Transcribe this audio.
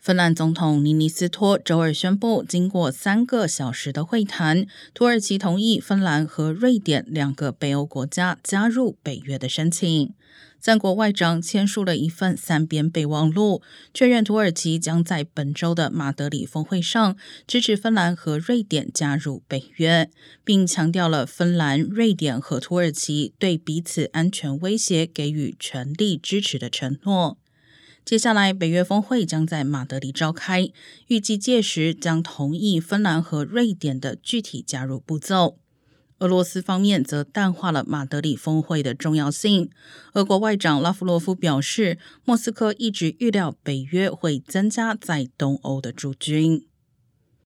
芬兰总统尼尼斯托周二宣布，经过三个小时的会谈，土耳其同意芬兰和瑞典两个北欧国家加入北约的申请。三国外长签署了一份三边备忘录，确认土耳其将在本周的马德里峰会上支持芬兰和瑞典加入北约，并强调了芬兰、瑞典和土耳其对彼此安全威胁给予全力支持的承诺。接下来，北约峰会将在马德里召开，预计届时将同意芬兰和瑞典的具体加入步骤。俄罗斯方面则淡化了马德里峰会的重要性。俄国外长拉夫罗夫表示，莫斯科一直预料北约会增加在东欧的驻军。